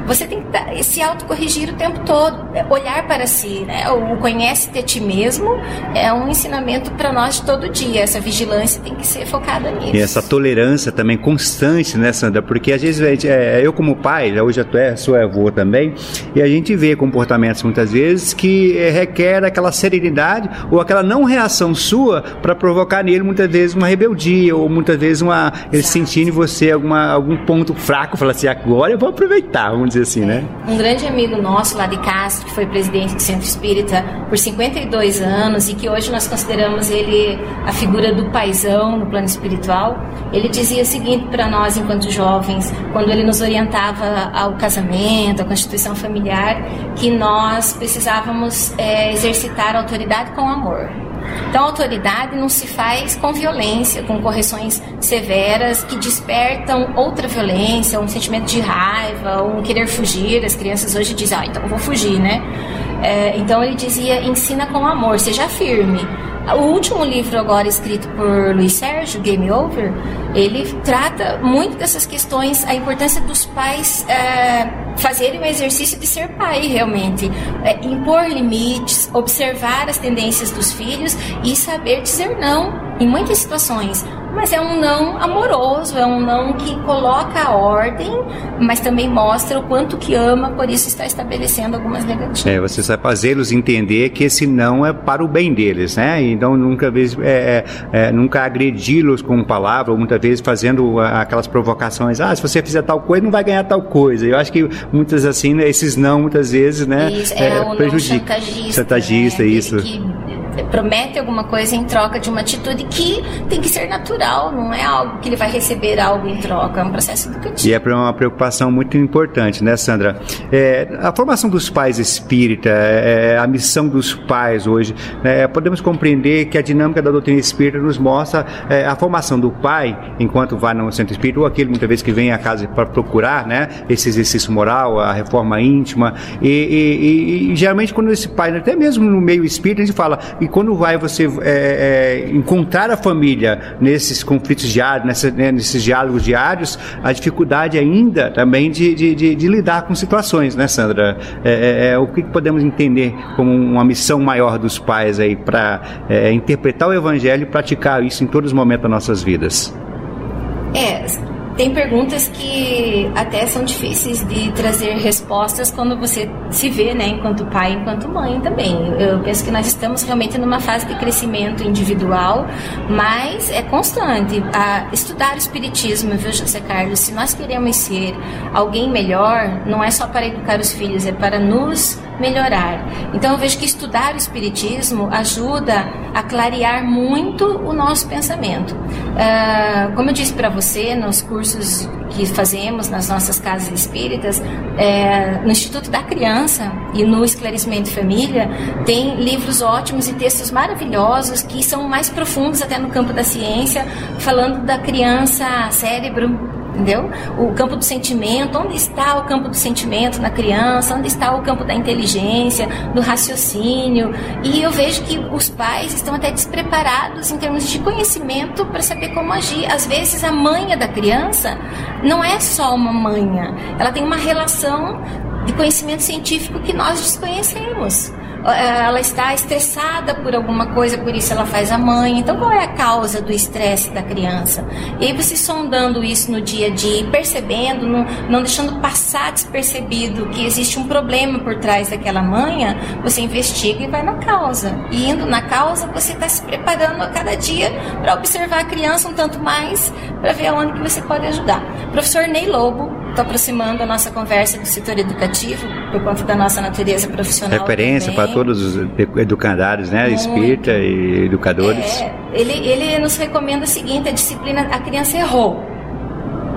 você tem que se autocorrigir o tempo todo, é olhar para si. Né? O conhece-te a ti mesmo é um ensinamento para nós de todo dia. Essa vigilância tem que ser focada nisso. E essa tolerância também constante, né, Sandra? Porque às vezes gente, é, eu como pai, né, hoje tu é, sou avô também, e a gente vê comportamentos muitas vezes que é, requer aquela serenidade ou aquela não reação sua para provocar nele muitas vezes uma rebeldia ou muitas vezes uma ele sentindo em você alguma, algum ponto fraco, fala assim, agora eu vou aproveitar, vamos dizer assim, né? Um grande amigo nosso lá de Castro, que foi presidente do Centro Espírita por 52 anos e que hoje nós consideramos ele a figura do paisão no plano espiritual, ele dizia o seguinte para nós enquanto jovens, quando ele nos orientava ao casamento, à constituição familiar, que nós precisávamos é, exercitar a autoridade com amor. Então, autoridade não se faz com violência, com correções severas que despertam outra violência, um sentimento de raiva, um querer fugir. As crianças hoje dizem, ah, então eu vou fugir, né? É, então, ele dizia: ensina com amor, seja firme. O último livro agora escrito por Luiz Sérgio, Game Over, ele trata muito dessas questões, a importância dos pais é, fazerem o exercício de ser pai realmente, é, impor limites, observar as tendências dos filhos e saber dizer não em muitas situações mas é um não amoroso, é um não que coloca a ordem, mas também mostra o quanto que ama, por isso está estabelecendo algumas negativas. É, você vai fazê-los entender que esse não é para o bem deles, né? Então nunca vez, é, é, é, nunca agredi-los com palavra, ou muitas vezes fazendo aquelas provocações, ah, se você fizer tal coisa, não vai ganhar tal coisa. Eu acho que muitas assim, né, esses não muitas vezes, né, isso, é, é prejudica. Chantagista, chantagista né? isso. Que, promete alguma coisa em troca de uma atitude que tem que ser natural, não é algo que ele vai receber algo em troca, é um processo educativo. E é uma preocupação muito importante, né, Sandra? É, a formação dos pais espírita, é, a missão dos pais hoje, né, podemos compreender que a dinâmica da doutrina espírita nos mostra é, a formação do pai, enquanto vai no centro espírita, ou aquele muitas vezes que vem à casa para procurar, né, esse exercício moral, a reforma íntima, e, e, e geralmente quando esse pai, até mesmo no meio espírita, a gente fala, e quando vai você é, é, encontrar a família nesses conflitos diários, nessa, né, nesses diálogos diários, a dificuldade ainda também de, de, de, de lidar com situações, né, Sandra? É, é, é o que podemos entender como uma missão maior dos pais aí para interpretar o Evangelho e praticar isso em todos os momentos das nossas vidas? É, tem perguntas que até são difíceis de trazer respostas quando você se vê, né, enquanto pai, enquanto mãe também. Eu penso que nós estamos realmente numa fase de crescimento individual, mas é constante. A estudar o espiritismo, viu, José Carlos? Se nós queremos ser alguém melhor, não é só para educar os filhos, é para nos melhorar. Então eu vejo que estudar o Espiritismo ajuda a clarear muito o nosso pensamento. Uh, como eu disse para você, nos cursos que fazemos nas nossas casas espíritas, é, no Instituto da Criança e no Esclarecimento Família, tem livros ótimos e textos maravilhosos que são mais profundos até no campo da ciência, falando da criança cérebro, entendeu? O campo do sentimento, onde está o campo do sentimento na criança, onde está o campo da inteligência, do raciocínio. E eu vejo que os pais estão até despreparados em termos de conhecimento para saber como agir. Às vezes a manha da criança não é só uma manha, ela tem uma relação de conhecimento científico que nós desconhecemos. Eh, ela está estressada por alguma coisa, por isso ela faz a mãe. Então, qual é a causa do estresse da criança? E aí, você sondando isso no dia a dia, percebendo, não, não deixando passar despercebido que existe um problema por trás daquela manha, você investiga e vai na causa. E indo na causa, você está se preparando a cada dia para observar a criança um tanto mais, para ver aonde que você pode ajudar. Professor Ney Lobo Estou aproximando a nossa conversa do setor educativo, por conta da nossa natureza profissional. Referência para todos os educandários, né? Muito. Espírita e educadores. É, ele, ele nos recomenda o seguinte: a disciplina, a criança errou.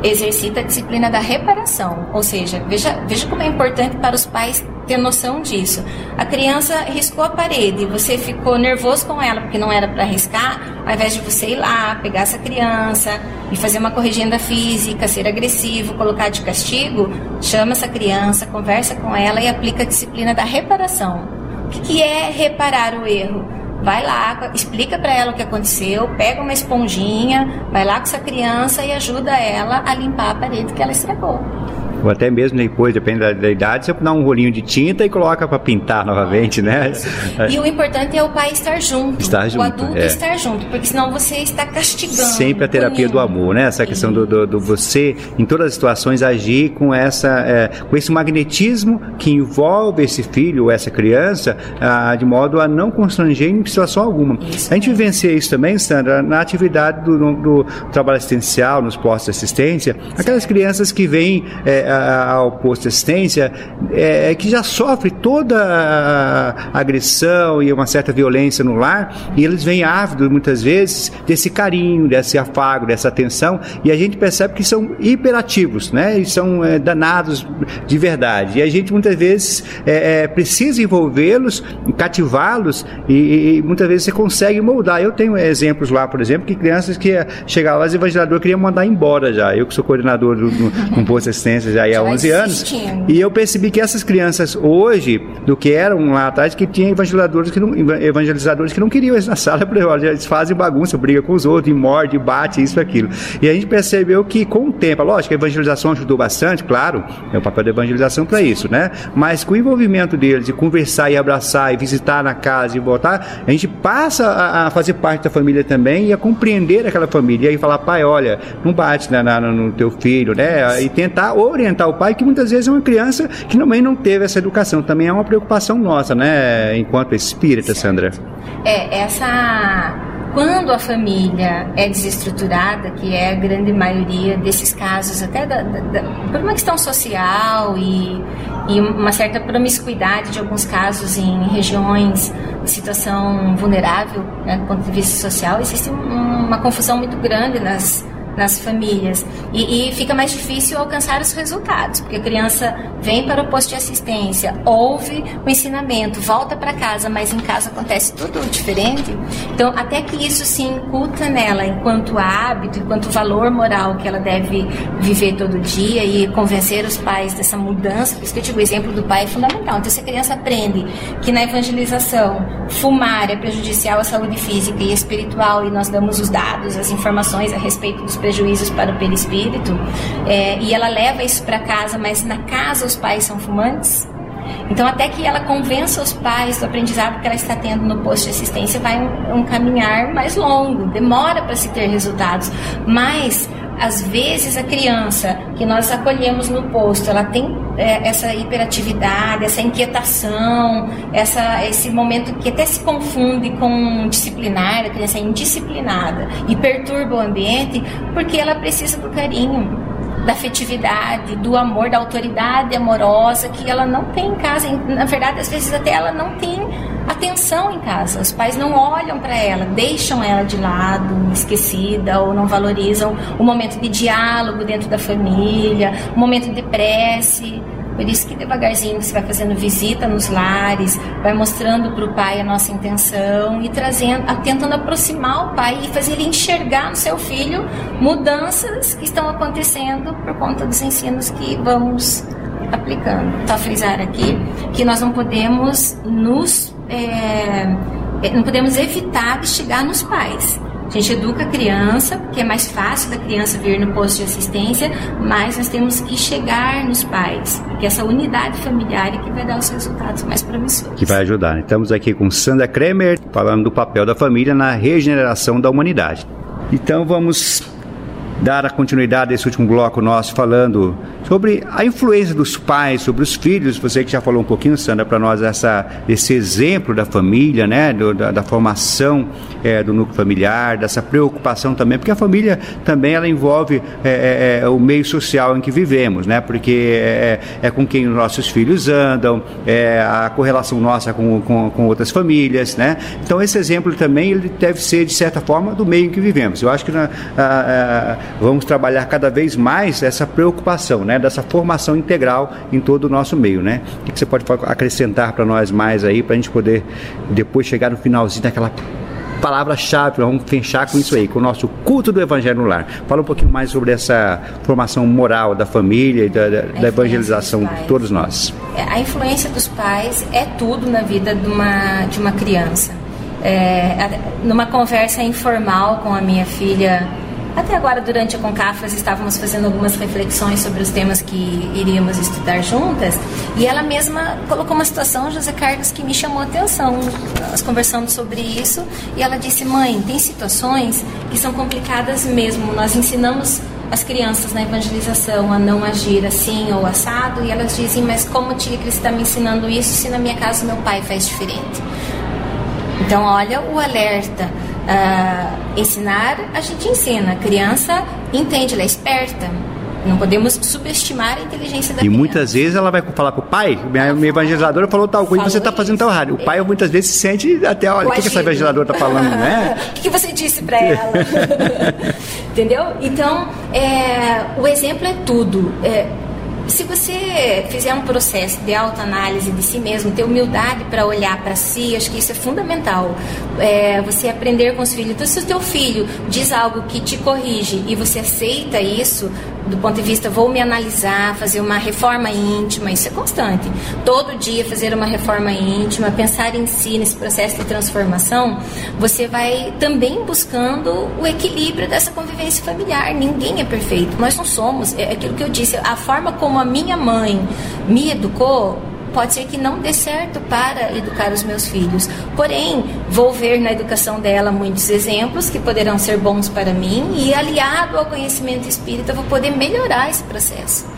Exercita a disciplina da reparação. Ou seja, veja, veja como é importante para os pais ter noção disso. A criança riscou a parede, você ficou nervoso com ela porque não era para riscar, ao invés de você ir lá, pegar essa criança e fazer uma corrigenda física, ser agressivo, colocar de castigo, chama essa criança, conversa com ela e aplica a disciplina da reparação. O que é reparar o erro? Vai lá, explica para ela o que aconteceu, pega uma esponjinha, vai lá com essa criança e ajuda ela a limpar a parede que ela estragou ou até mesmo depois, depende da, da idade, você dá um rolinho de tinta e coloca para pintar novamente, né? E o importante é o pai estar junto, estar junto o adulto é. estar junto, porque senão você está castigando. Sempre a terapia do amor, né? Essa questão do, do, do, você, em todas as situações, agir com, essa, é, com esse magnetismo que envolve esse filho ou essa criança, ah, de modo a não constranger em situação alguma. Isso a gente vivencia isso também, Sandra, na atividade do, do trabalho assistencial, nos postos de assistência, aquelas crianças que vêm. É, de assistência é, é, que já sofre toda a agressão e uma certa violência no lar e eles vêm ávidos muitas vezes desse carinho, desse afago, dessa atenção e a gente percebe que são hiperativos, né? E são é, danados de verdade. E a gente muitas vezes é, é precisa envolvê-los, cativá-los e, e, muitas vezes você consegue moldar. Eu tenho exemplos lá, por exemplo, que crianças que chegavam lá, os evangeladores queriam mandar embora já. Eu que sou coordenador do, do, do posto de assistência aí há 11 anos. E eu percebi que essas crianças hoje, do que eram lá atrás, que tinha evangelizadores que não, evangelizadores que não queriam eles na sala, eles fazem bagunça, briga com os outros, morde, bate, isso, aquilo. E a gente percebeu que com o tempo, lógico, a evangelização ajudou bastante, claro, é o papel da evangelização para isso, né? Mas com o envolvimento deles, de conversar e abraçar, e visitar na casa e voltar, a gente passa a, a fazer parte da família também e a compreender aquela família. E aí falar, pai, olha, não bate na, na, no teu filho, né? E tentar orientar o pai, que muitas vezes é uma criança que também não teve essa educação. Também é uma preocupação nossa, né? Enquanto espírita, Sandra. É, essa quando a família é desestruturada, que é a grande maioria desses casos, até da, da, da, por uma questão social e, e uma certa promiscuidade de alguns casos em regiões de situação vulnerável, né, do ponto de vista social, existe uma confusão muito grande nas nas famílias e, e, fica mais difícil alcançar os resultados, porque a criança vem para o posto de assistência, ouve o ensinamento, volta para casa, mas em casa acontece tudo diferente. Então, até que isso se inculta nela enquanto hábito, enquanto valor moral que ela deve viver todo dia e convencer os pais dessa mudança, por isso que eu digo, o exemplo do pai é fundamental. Então, se a criança aprende que na evangelização fumar é prejudicial à saúde física e espiritual e nós damos os dados, as informações a respeito dos prejuízos para o perispírito, é, e ela leva isso para casa, mas na casa os pais são fumantes. Então, até que ela convença os pais do aprendizado que ela está tendo no posto de assistência, vai um, um caminhar mais longo, demora para se ter resultados. Mas às vezes a criança que nós acolhemos no posto, ela tem é, essa hiperatividade, essa inquietação, essa, esse momento que até se confunde com disciplinar, a criança é indisciplinada e perturba o ambiente porque ela precisa do carinho, da afetividade, do amor, da autoridade amorosa que ela não tem em casa. Na verdade, às vezes até ela não tem atenção em casa. Os pais não olham para ela, deixam ela de lado, esquecida ou não valorizam o momento de diálogo dentro da família, o momento de prece. Por isso que devagarzinho você vai fazendo visita nos lares, vai mostrando para o pai a nossa intenção e trazendo, tentando aproximar o pai e fazer ele enxergar no seu filho mudanças que estão acontecendo por conta dos ensinos que vamos aplicando. Só frisar aqui que nós não podemos nos é, é, não podemos evitar de chegar nos pais. A gente educa a criança, porque é mais fácil da criança vir no posto de assistência, mas nós temos que chegar nos pais, porque essa unidade familiar é que vai dar os resultados mais promissores. Que vai ajudar. Estamos aqui com Sandra Kremer, falando do papel da família na regeneração da humanidade. Então vamos dar a continuidade a esse último bloco nosso falando sobre a influência dos pais sobre os filhos. Você que já falou um pouquinho, Sandra, para nós essa, esse exemplo da família, né, do, da, da, formação é, do núcleo familiar, dessa preocupação também, porque a família também ela envolve é, é, é o meio social em que vivemos, né, porque é, é, é com quem os nossos filhos andam, é a correlação nossa com, com, com, outras famílias, né. Então esse exemplo também ele deve ser de certa forma do meio em que vivemos. Eu acho que na, a, a, vamos trabalhar cada vez mais essa preocupação, né, dessa formação integral em todo o nosso meio, né? O que você pode acrescentar para nós mais aí, para a gente poder depois chegar no finalzinho daquela palavra-chave, vamos fechar com isso aí, com o nosso culto do Evangelho no lar. Fala um pouquinho mais sobre essa formação moral da família e da, da evangelização de todos nós. É, a influência dos pais é tudo na vida de uma, de uma criança. É, numa conversa informal com a minha filha até agora, durante a Concafras, estávamos fazendo algumas reflexões sobre os temas que iríamos estudar juntas, e ela mesma colocou uma situação, José Carlos, que me chamou a atenção. Nós conversamos sobre isso, e ela disse: Mãe, tem situações que são complicadas mesmo. Nós ensinamos as crianças na evangelização a não agir assim ou assado, e elas dizem: Mas como tia Cris está me ensinando isso se na minha casa meu pai faz diferente? Então, olha o alerta Uh, ensinar, a gente ensina. A criança entende, ela é esperta. Não podemos subestimar a inteligência da e criança. E muitas vezes ela vai falar para o pai, minha, minha evangelizadora falou tal coisa, você está fazendo tal errado. O pai muitas vezes se sente até, olha, o que, que essa evangelizadora está falando, né? O que, que, você disse para ela? Entendeu? Então, é, o exemplo é tudo. É, se você fizer um processo de autoanálise de si mesmo, ter humildade para olhar para si, acho que isso é fundamental. É, você aprender com os filhos. Então, se o teu filho diz algo que te corrige e você aceita isso, do ponto de vista vou me analisar, fazer uma reforma íntima, isso é constante. Todo dia fazer uma reforma íntima, pensar em si nesse processo de transformação, você vai também buscando o equilíbrio dessa convivência familiar. Ninguém é perfeito, nós não somos. É aquilo que eu disse, a forma como a minha mãe me educou pode ser que não dê certo para educar os meus filhos. Porém, vou ver na educação dela muitos exemplos que poderão ser bons para mim e aliado ao conhecimento espírita vou poder melhorar esse processo.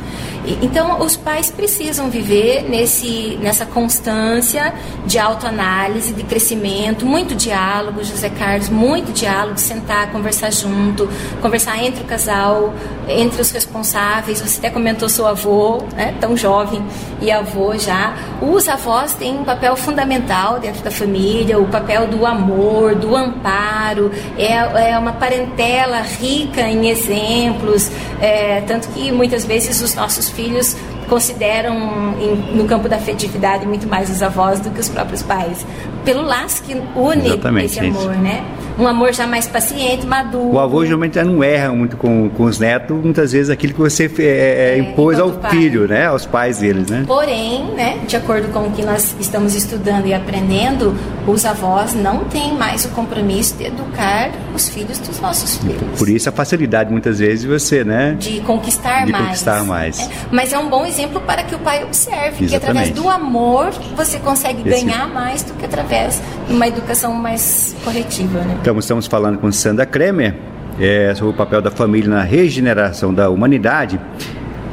Então, os pais precisam viver nesse, nessa constância de autoanálise, de crescimento, muito diálogo, José Carlos, muito diálogo, sentar, conversar junto, conversar entre o casal, entre os responsáveis. Você até comentou seu avô, né, tão jovem e avô já. Os avós têm um papel fundamental dentro da família, o papel do amor, do amparo, é, é uma parentela rica em exemplos, é, tanto que muitas vezes os nossos filhos consideram em, no campo da afetividade muito mais os avós do que os próprios pais. Pelo laço que une Exatamente, esse amor, né? Um amor já mais paciente, maduro. O avô geralmente já não erra muito com, com os netos, muitas vezes aquilo que você é, é, é, impôs ao pai. filho, né? Aos pais deles, né? Porém, né, de acordo com o que nós estamos estudando e aprendendo, os avós não têm mais o compromisso de educar os filhos dos nossos filhos. Por isso a facilidade, muitas vezes, de você, né? De conquistar de mais. conquistar mais. É, mas é um bom exemplo para que o pai observe Exatamente. que através do amor você consegue Esse... ganhar mais do que através de uma educação mais corretiva, né? Então, estamos falando com Sandra Kremer é, sobre o papel da família na regeneração da humanidade.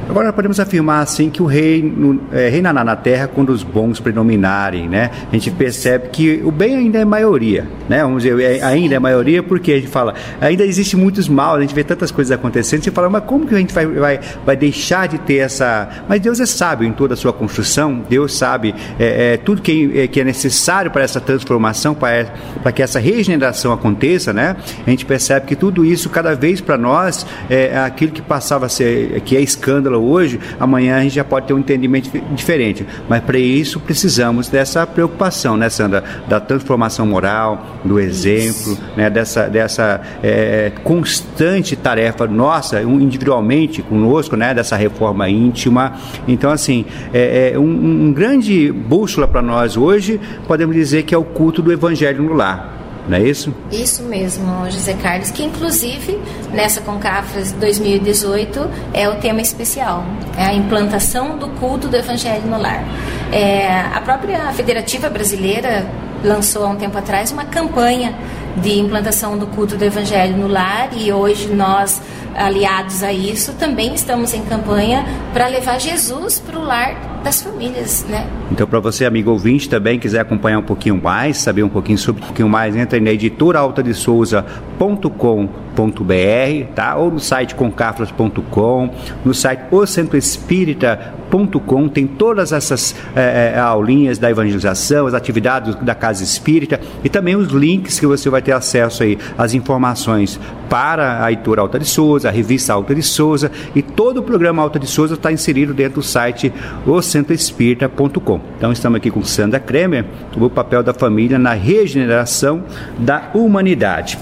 Agora podemos afirmar assim que o rei é, reina na terra quando os bons predominarem, né? A gente percebe que o bem ainda é maioria, né? Vamos dizer, é, ainda é maioria porque a gente fala, ainda existe muitos maus, a gente vê tantas coisas acontecendo, você fala, mas como que a gente vai, vai, vai deixar de ter essa... Mas Deus é sábio em toda a sua construção, Deus sabe é, é tudo que é, que é necessário para essa transformação, para, para que essa regeneração aconteça, né? A gente percebe que tudo isso, cada vez para nós, é aquilo que passava a ser, que é escândalo hoje, amanhã a gente já pode ter um entendimento diferente. Mas para isso precisamos dessa preocupação, né, Sandra? Da transformação moral, do exemplo, né, dessa, dessa é, constante tarefa nossa, individualmente conosco, né, dessa reforma íntima. Então, assim, é, é um, um grande bússola para nós hoje, podemos dizer que é o culto do evangelho no lar não é isso? Isso mesmo, José Carlos, que inclusive nessa Concafras 2018 é o tema especial, é a implantação do culto do Evangelho no lar. É, a própria Federativa Brasileira lançou há um tempo atrás uma campanha de implantação do culto do Evangelho no lar e hoje nós aliados a isso, também estamos em campanha para levar Jesus para o lar das famílias, né? Então, para você, amigo ouvinte, também quiser acompanhar um pouquinho mais, saber um pouquinho sobre um pouquinho mais, entra na editoraaltadesouza.com.br, tá? Ou no site concafras.com, no site ocentroespírita.com, tem todas essas é, aulinhas da evangelização, as atividades da Casa Espírita e também os links que você vai ter acesso aí, as informações para a editora Alta de Souza, a revista Alta de Souza e todo o programa Alta de Souza está inserido dentro do site ocentroespírita.com. Então estamos aqui com Sandra Kremer, o papel da família na regeneração da humanidade.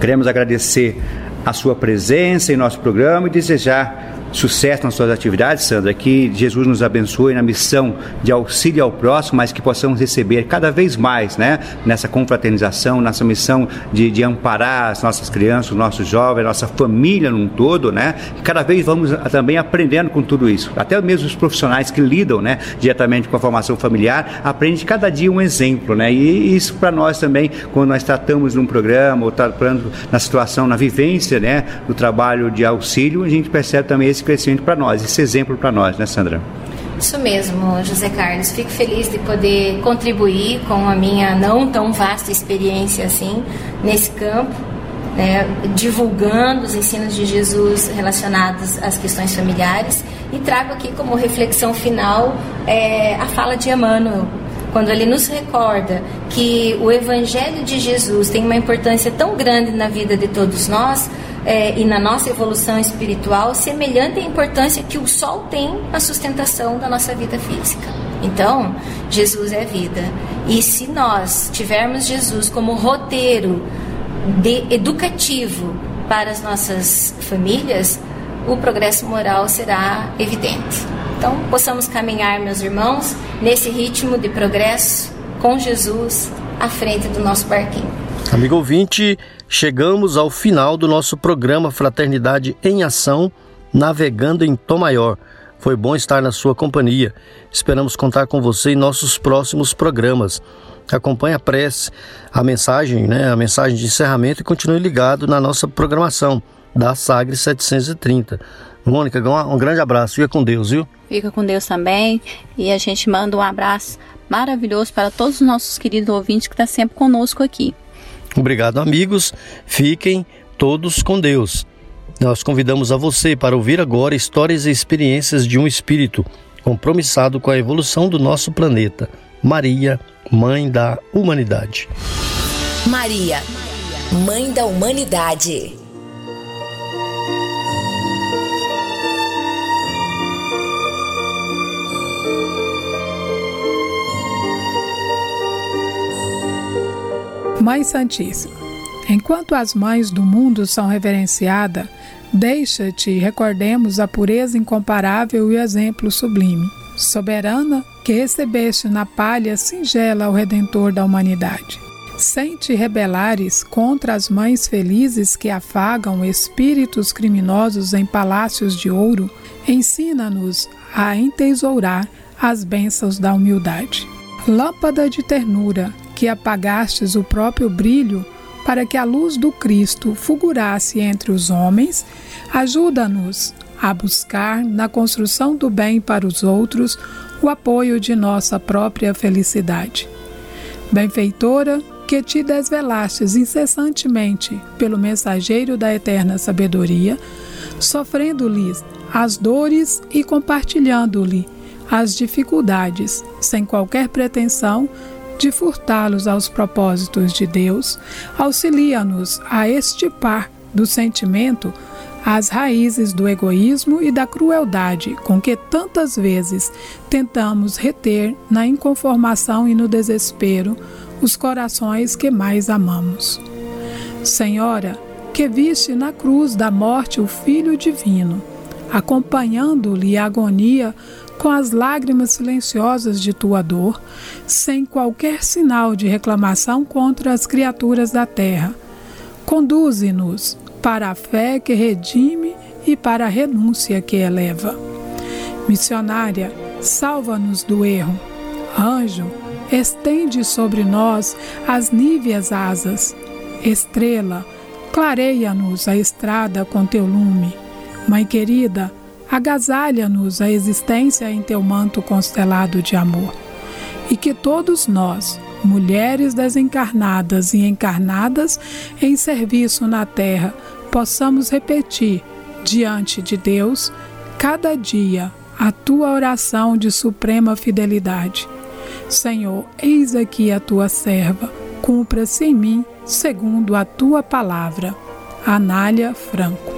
Queremos agradecer a sua presença em nosso programa e desejar sucesso nas suas atividades, Sandra, que Jesus nos abençoe na missão de auxílio ao próximo, mas que possamos receber cada vez mais, né, nessa confraternização, nessa missão de, de amparar as nossas crianças, os nossos jovens, nossa família num todo, né, e cada vez vamos também aprendendo com tudo isso. Até mesmo os profissionais que lidam, né, diretamente com a formação familiar, aprendem cada dia um exemplo, né, e isso para nós também, quando nós tratamos num programa ou tratando na situação, na vivência, né, do trabalho de auxílio, a gente percebe também esse esse crescimento para nós, esse exemplo para nós, né, Sandra? Isso mesmo, José Carlos. Fico feliz de poder contribuir com a minha não tão vasta experiência assim nesse campo, né, divulgando os ensinos de Jesus relacionados às questões familiares e trago aqui como reflexão final é, a fala de Emmanuel, quando ele nos recorda que o Evangelho de Jesus tem uma importância tão grande na vida de todos nós, é, e na nossa evolução espiritual semelhante à importância que o sol tem na sustentação da nossa vida física. Então, Jesus é vida. E se nós tivermos Jesus como roteiro de, educativo para as nossas famílias, o progresso moral será evidente. Então, possamos caminhar, meus irmãos, nesse ritmo de progresso com Jesus à frente do nosso barquinho. Amigo ouvinte, chegamos ao final do nosso programa Fraternidade em Ação, navegando em Tom Maior. Foi bom estar na sua companhia. Esperamos contar com você em nossos próximos programas. Acompanhe a prece, a mensagem, né, a mensagem de encerramento e continue ligado na nossa programação da Sagre 730. Mônica, um grande abraço. Fica com Deus, viu? Fica com Deus também. E a gente manda um abraço maravilhoso para todos os nossos queridos ouvintes que estão tá sempre conosco aqui. Obrigado, amigos. Fiquem todos com Deus. Nós convidamos a você para ouvir agora histórias e experiências de um espírito compromissado com a evolução do nosso planeta. Maria, Mãe da Humanidade. Maria, Mãe da Humanidade. Mãe Santíssima, enquanto as mães do mundo são reverenciadas, deixa-te recordemos a pureza incomparável e o exemplo sublime. Soberana, que recebeste na palha singela o Redentor da humanidade. Sem te rebelares contra as mães felizes que afagam espíritos criminosos em palácios de ouro, ensina-nos a entesourar as bênçãos da humildade. Lâmpada de ternura, que apagastes o próprio brilho para que a luz do Cristo fulgurasse entre os homens, ajuda-nos a buscar na construção do bem para os outros o apoio de nossa própria felicidade. Benfeitora, que te desvelastes incessantemente pelo mensageiro da eterna sabedoria, sofrendo-lhes as dores e compartilhando-lhe as dificuldades, sem qualquer pretensão de furtá-los aos propósitos de Deus, auxilia-nos a estipar do sentimento as raízes do egoísmo e da crueldade com que tantas vezes tentamos reter na inconformação e no desespero os corações que mais amamos. Senhora, que viste na cruz da morte o Filho Divino, acompanhando-lhe a agonia com as lágrimas silenciosas de tua dor, sem qualquer sinal de reclamação contra as criaturas da terra. Conduze-nos para a fé que redime e para a renúncia que eleva. Missionária, salva-nos do erro. Anjo, estende sobre nós as níveas asas. Estrela, clareia-nos a estrada com teu lume. Mãe querida, agasalha-nos a existência em teu manto constelado de amor. E que todos nós, mulheres desencarnadas e encarnadas em serviço na terra, possamos repetir diante de Deus cada dia a tua oração de suprema fidelidade. Senhor, eis aqui a tua serva, cumpra-se em mim segundo a tua palavra. Anália Franco.